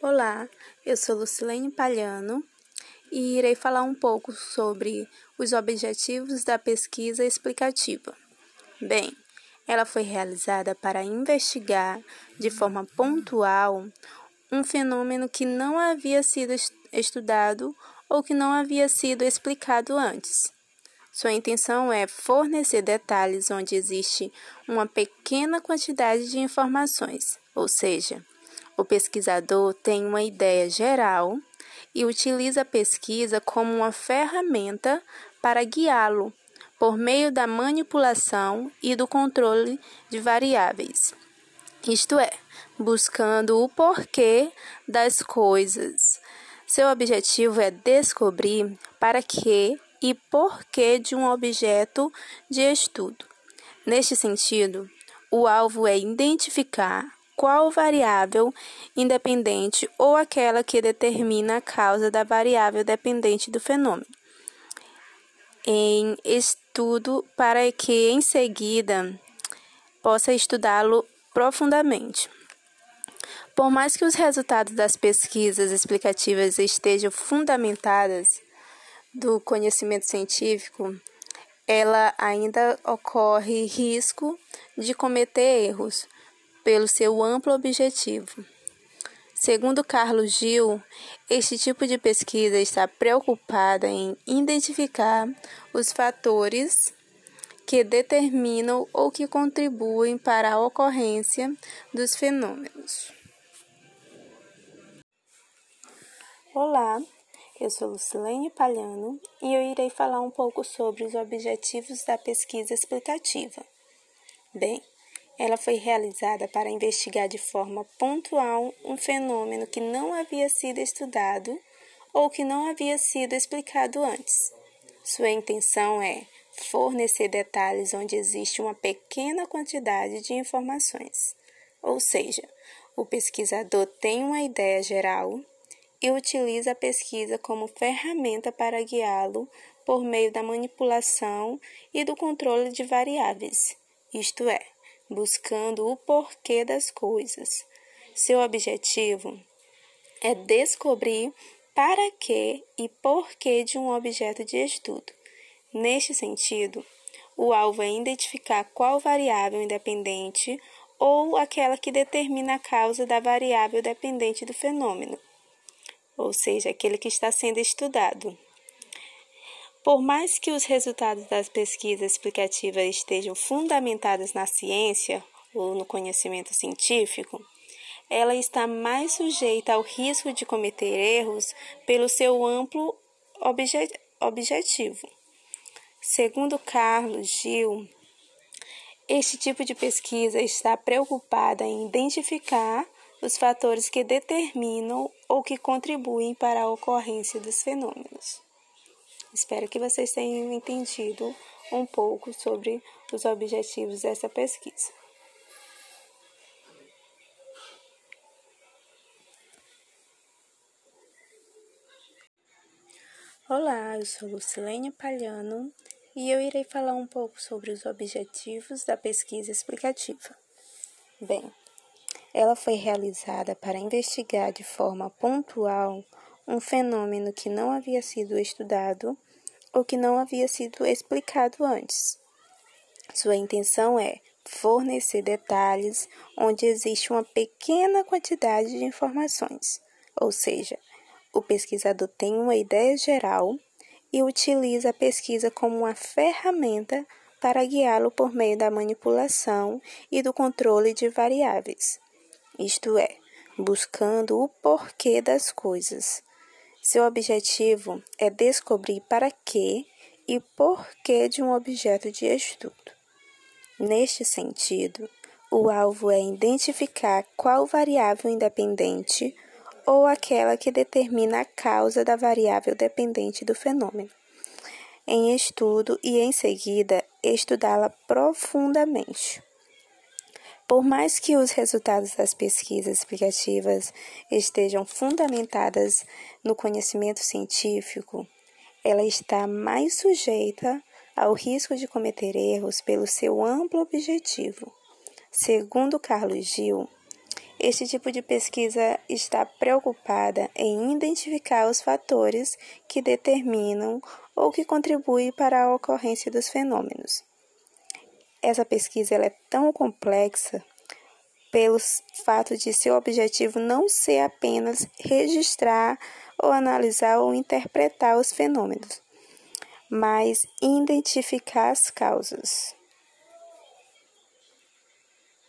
Olá, eu sou Lucilene Palhano e irei falar um pouco sobre os objetivos da pesquisa explicativa. Bem, ela foi realizada para investigar de forma pontual um fenômeno que não havia sido estudado ou que não havia sido explicado antes. Sua intenção é fornecer detalhes onde existe uma pequena quantidade de informações, ou seja, o pesquisador tem uma ideia geral e utiliza a pesquisa como uma ferramenta para guiá-lo por meio da manipulação e do controle de variáveis. Isto é, buscando o porquê das coisas. Seu objetivo é descobrir para que e porquê de um objeto de estudo. Neste sentido, o alvo é identificar qual variável independente ou aquela que determina a causa da variável dependente do fenômeno. Em estudo para que em seguida possa estudá-lo profundamente. Por mais que os resultados das pesquisas explicativas estejam fundamentadas do conhecimento científico, ela ainda ocorre risco de cometer erros pelo seu amplo objetivo. Segundo Carlos Gil, este tipo de pesquisa está preocupada em identificar os fatores que determinam ou que contribuem para a ocorrência dos fenômenos. Olá, eu sou Lucilene Palhano e eu irei falar um pouco sobre os objetivos da pesquisa explicativa. Bem, ela foi realizada para investigar de forma pontual um fenômeno que não havia sido estudado ou que não havia sido explicado antes. Sua intenção é fornecer detalhes onde existe uma pequena quantidade de informações. Ou seja, o pesquisador tem uma ideia geral e utiliza a pesquisa como ferramenta para guiá-lo por meio da manipulação e do controle de variáveis, isto é, buscando o porquê das coisas. Seu objetivo é descobrir para que e porquê de um objeto de estudo. Neste sentido, o alvo é identificar qual variável independente ou aquela que determina a causa da variável dependente do fenômeno, ou seja, aquele que está sendo estudado. Por mais que os resultados das pesquisas explicativas estejam fundamentados na ciência ou no conhecimento científico, ela está mais sujeita ao risco de cometer erros pelo seu amplo obje objetivo. Segundo Carlos Gil, este tipo de pesquisa está preocupada em identificar os fatores que determinam ou que contribuem para a ocorrência dos fenômenos. Espero que vocês tenham entendido um pouco sobre os objetivos dessa pesquisa. Olá, eu sou Lucilene Palhano e eu irei falar um pouco sobre os objetivos da pesquisa explicativa. Bem, ela foi realizada para investigar de forma pontual um fenômeno que não havia sido estudado ou que não havia sido explicado antes. Sua intenção é fornecer detalhes onde existe uma pequena quantidade de informações, ou seja, o pesquisador tem uma ideia geral e utiliza a pesquisa como uma ferramenta para guiá-lo por meio da manipulação e do controle de variáveis, isto é, buscando o porquê das coisas. Seu objetivo é descobrir para que e porquê de um objeto de estudo. Neste sentido, o alvo é identificar qual variável independente ou aquela que determina a causa da variável dependente do fenômeno, em estudo e, em seguida, estudá-la profundamente. Por mais que os resultados das pesquisas explicativas estejam fundamentadas no conhecimento científico, ela está mais sujeita ao risco de cometer erros pelo seu amplo objetivo. Segundo Carlos Gil, Este tipo de pesquisa está preocupada em identificar os fatores que determinam ou que contribuem para a ocorrência dos fenômenos. Essa pesquisa é tão complexa pelo fato de seu objetivo não ser apenas registrar ou analisar ou interpretar os fenômenos, mas identificar as causas.